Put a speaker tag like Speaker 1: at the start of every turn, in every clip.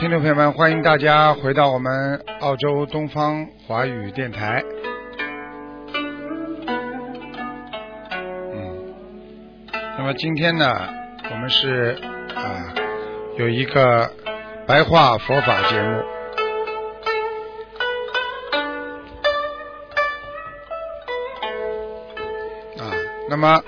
Speaker 1: 听众朋友们，欢迎大家回到我们澳洲东方华语电台。嗯，那么今天呢，我们是啊有一个白话佛法节目啊，那么。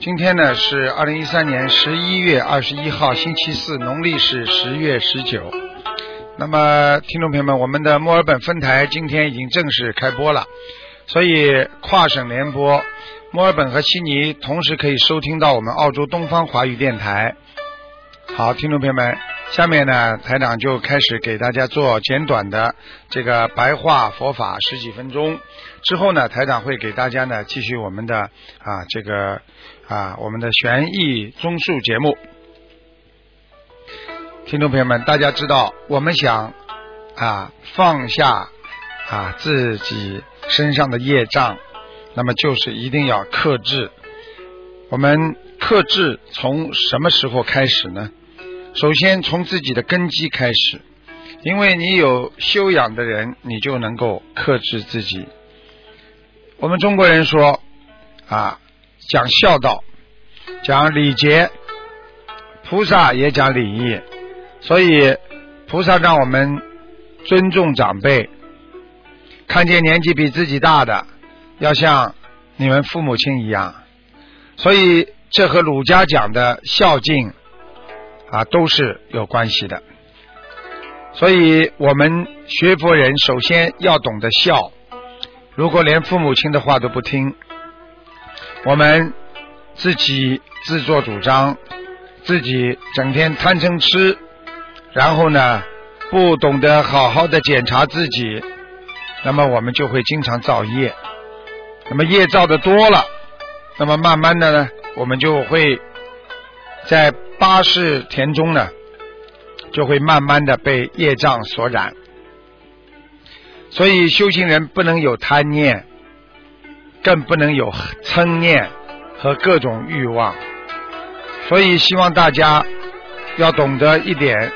Speaker 1: 今天呢是二零一三年十一月二十一号，星期四，农历是十月十九。那么，听众朋友们，我们的墨尔本分台今天已经正式开播了，所以跨省联播，墨尔本和悉尼同时可以收听到我们澳洲东方华语电台。好，听众朋友们，下面呢，台长就开始给大家做简短的这个白话佛法十几分钟。之后呢，台长会给大家呢继续我们的啊这个啊我们的悬疑综述节目。听众朋友们，大家知道，我们想啊放下啊自己身上的业障，那么就是一定要克制。我们克制从什么时候开始呢？首先从自己的根基开始，因为你有修养的人，你就能够克制自己。我们中国人说啊，讲孝道，讲礼节，菩萨也讲礼义，所以菩萨让我们尊重长辈，看见年纪比自己大的，要像你们父母亲一样。所以这和儒家讲的孝敬啊都是有关系的。所以我们学佛人首先要懂得孝。如果连父母亲的话都不听，我们自己自作主张，自己整天贪嗔痴，然后呢不懂得好好的检查自己，那么我们就会经常造业。那么业造的多了，那么慢慢的呢，我们就会在八世田中呢，就会慢慢的被业障所染。所以修行人不能有贪念，更不能有嗔念和各种欲望。所以希望大家要懂得一点：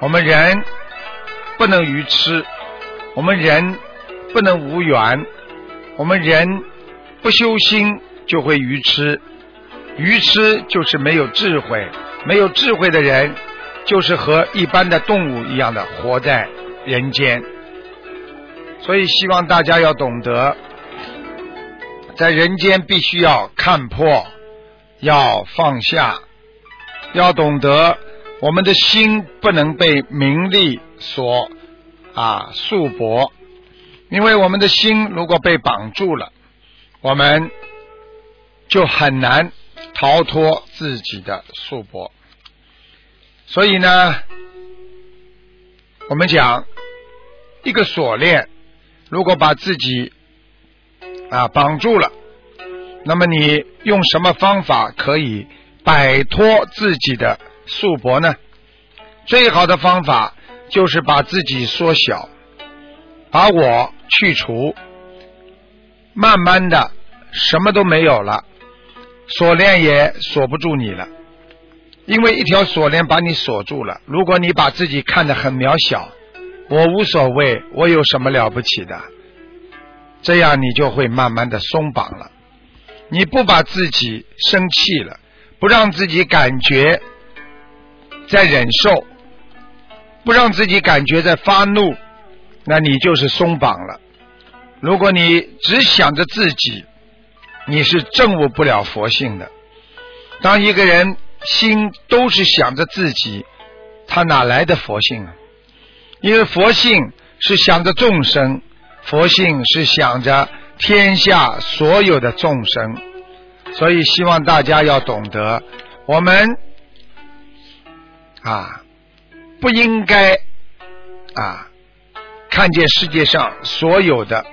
Speaker 1: 我们人不能愚痴，我们人不能无缘，我们人不修心就会愚痴。愚痴就是没有智慧，没有智慧的人就是和一般的动物一样的活在人间。所以希望大家要懂得，在人间必须要看破，要放下，要懂得我们的心不能被名利所啊束缚，因为我们的心如果被绑住了，我们就很难逃脱自己的束缚。所以呢，我们讲一个锁链。如果把自己啊绑住了，那么你用什么方法可以摆脱自己的束缚呢？最好的方法就是把自己缩小，把我去除，慢慢的什么都没有了，锁链也锁不住你了，因为一条锁链把你锁住了。如果你把自己看得很渺小。我无所谓，我有什么了不起的？这样你就会慢慢的松绑了。你不把自己生气了，不让自己感觉在忍受，不让自己感觉在发怒，那你就是松绑了。如果你只想着自己，你是证悟不了佛性的。当一个人心都是想着自己，他哪来的佛性啊？因为佛性是想着众生，佛性是想着天下所有的众生，所以希望大家要懂得，我们啊不应该啊看见世界上所有的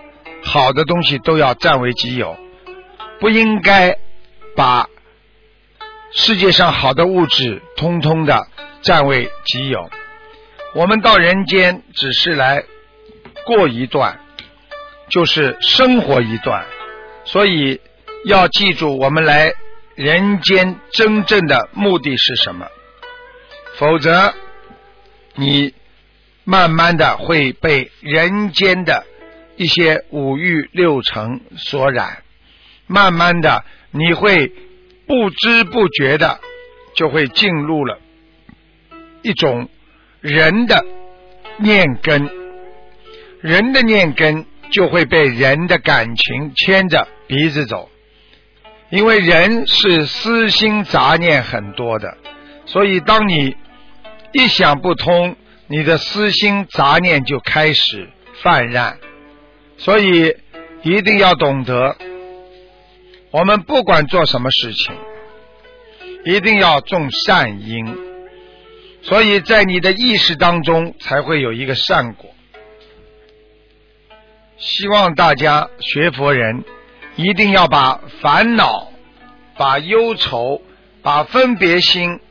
Speaker 1: 好的东西都要占为己有，不应该把世界上好的物质通通的占为己有。我们到人间只是来过一段，就是生活一段，所以要记住，我们来人间真正的目的是什么？否则，你慢慢的会被人间的一些五欲六尘所染，慢慢的你会不知不觉的就会进入了一种人的念根，人的念根就会被人的感情牵着鼻子走，因为人是私心杂念很多的，所以当你一想不通，你的私心杂念就开始泛滥，所以一定要懂得，我们不管做什么事情，一定要种善因，所以在你的意识当中才会有一个善果。希望大家学佛人一定要把烦恼、把忧愁、把分别心、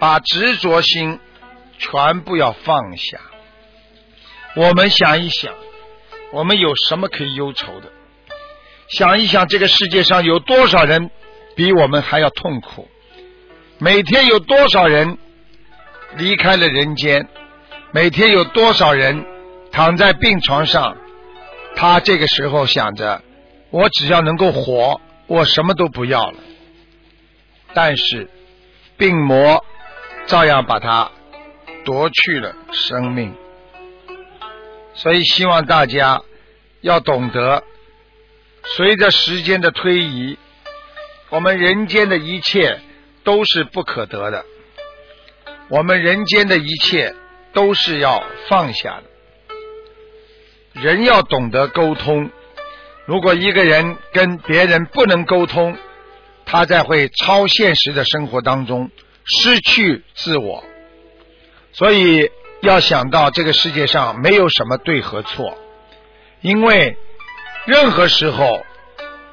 Speaker 1: 把执着心。全部要放下。我们想一想，我们有什么可以忧愁的？想一想，这个世界上有多少人比我们还要痛苦？每天有多少人离开了人间？每天有多少人躺在病床上？他这个时候想着：我只要能够活，我什么都不要了。但是病魔照样把他。夺去了生命，所以希望大家要懂得，随着时间的推移，我们人间的一切都是不可得的，我们人间的一切都是要放下的。人要懂得沟通，如果一个人跟别人不能沟通，他在会超现实的生活当中失去自我。所以要想到这个世界上没有什么对和错，因为任何时候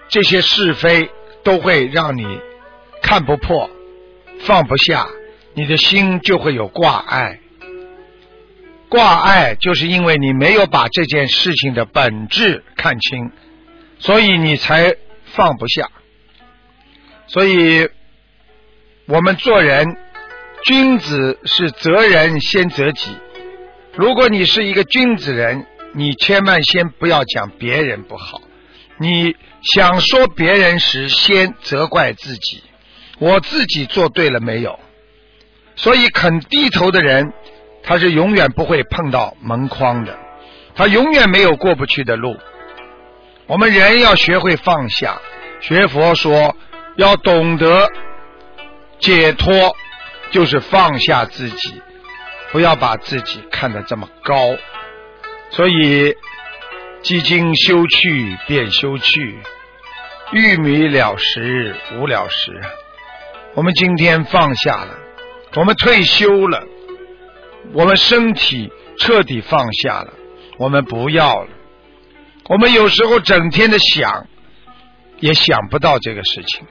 Speaker 1: 这些是非都会让你看不破、放不下，你的心就会有挂碍。挂碍就是因为你没有把这件事情的本质看清，所以你才放不下。所以我们做人。君子是责人先责己。如果你是一个君子人，你千万先不要讲别人不好。你想说别人时，先责怪自己：我自己做对了没有？所以肯低头的人，他是永远不会碰到门框的，他永远没有过不去的路。我们人要学会放下，学佛说要懂得解脱。就是放下自己，不要把自己看得这么高。所以，既经修去便修去，玉米了时无了时。我们今天放下了，我们退休了，我们身体彻底放下了，我们不要了。我们有时候整天的想，也想不到这个事情。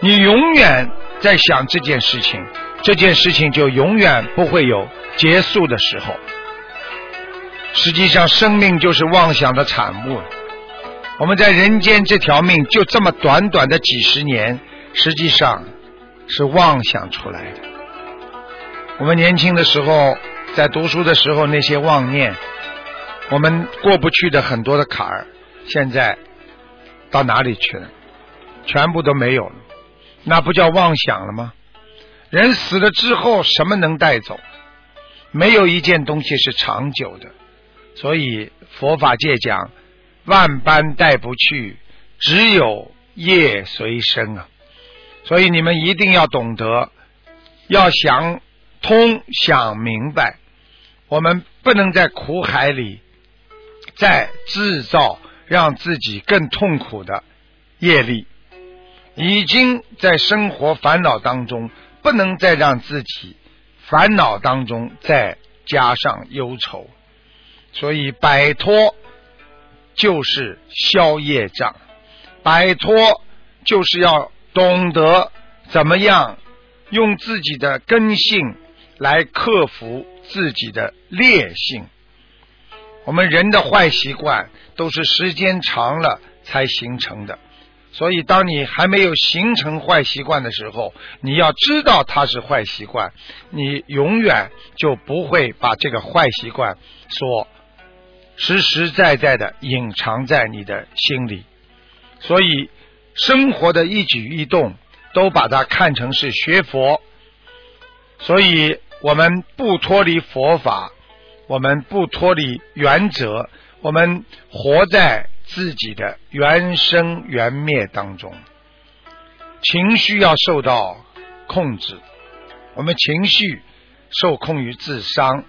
Speaker 1: 你永远在想这件事情。这件事情就永远不会有结束的时候。实际上，生命就是妄想的产物。我们在人间这条命就这么短短的几十年，实际上是妄想出来的。我们年轻的时候，在读书的时候，那些妄念，我们过不去的很多的坎儿，现在到哪里去了？全部都没有了，那不叫妄想了吗？人死了之后，什么能带走？没有一件东西是长久的。所以佛法界讲，万般带不去，只有业随身啊。所以你们一定要懂得，要想通、想明白，我们不能在苦海里再制造让自己更痛苦的业力。已经在生活烦恼当中。不能再让自己烦恼当中再加上忧愁，所以摆脱就是消业障，摆脱就是要懂得怎么样用自己的根性来克服自己的劣性。我们人的坏习惯都是时间长了才形成的，所以当你还没有形成坏习惯的时候，你要知道它是坏习惯，你永远就不会把这个坏习惯所实实在在的隐藏在你的心里。所以，生活的一举一动都把它看成是学佛，所以我们不脱离佛法。我们不脱离原则，我们活在自己的原生原灭当中，情绪要受到控制。我们情绪受控于智商，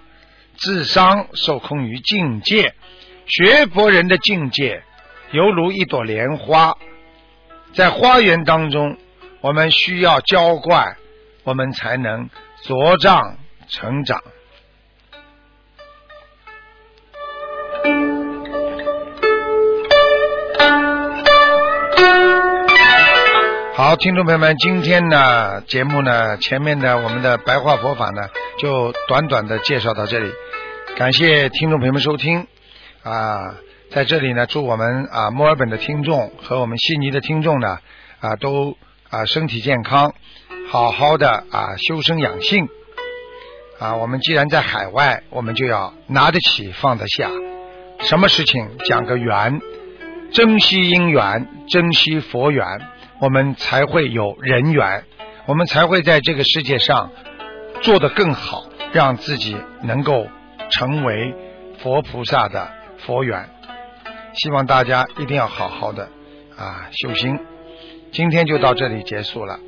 Speaker 1: 智商受控于境界。学佛人的境界犹如一朵莲花，在花园当中，我们需要浇灌，我们才能茁壮成长。好，听众朋友们，今天呢节目呢前面的我们的白话佛法呢就短短的介绍到这里，感谢听众朋友们收听。啊，在这里呢祝我们啊墨尔本的听众和我们悉尼的听众呢啊都啊身体健康，好好的啊修身养性。啊，我们既然在海外，我们就要拿得起放得下，什么事情讲个缘，珍惜因缘，珍惜佛缘。我们才会有人缘，我们才会在这个世界上做得更好，让自己能够成为佛菩萨的佛缘。希望大家一定要好好的啊修心。今天就到这里结束了。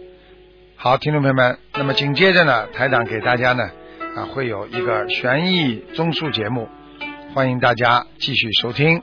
Speaker 1: 好，听众朋友们，那么紧接着呢，台长给大家呢啊会有一个悬疑综述节目，欢迎大家继续收听。